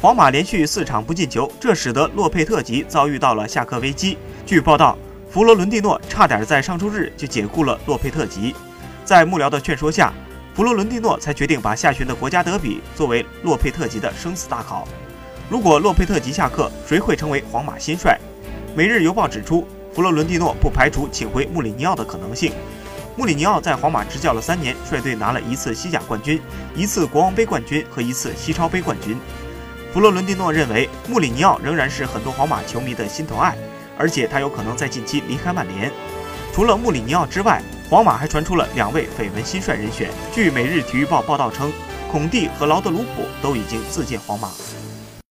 皇马连续四场不进球，这使得洛佩特吉遭遇到了下课危机。据报道，弗罗伦蒂诺差点在上周日就解雇了洛佩特吉。在幕僚的劝说下，弗罗伦蒂诺才决定把下旬的国家德比作为洛佩特吉的生死大考。如果洛佩特吉下课，谁会成为皇马新帅？《每日邮报》指出，弗洛伦蒂诺不排除请回穆里尼奥的可能性。穆里尼奥在皇马执教了三年，率队拿了一次西甲冠军、一次国王杯冠军和一次西超杯冠军。弗洛伦蒂诺认为，穆里尼奥仍然是很多皇马球迷的心头爱，而且他有可能在近期离开曼联。除了穆里尼奥之外，皇马还传出了两位绯闻新帅人选。据《每日体育报》报道称，孔蒂和劳德鲁普都已经自荐皇马。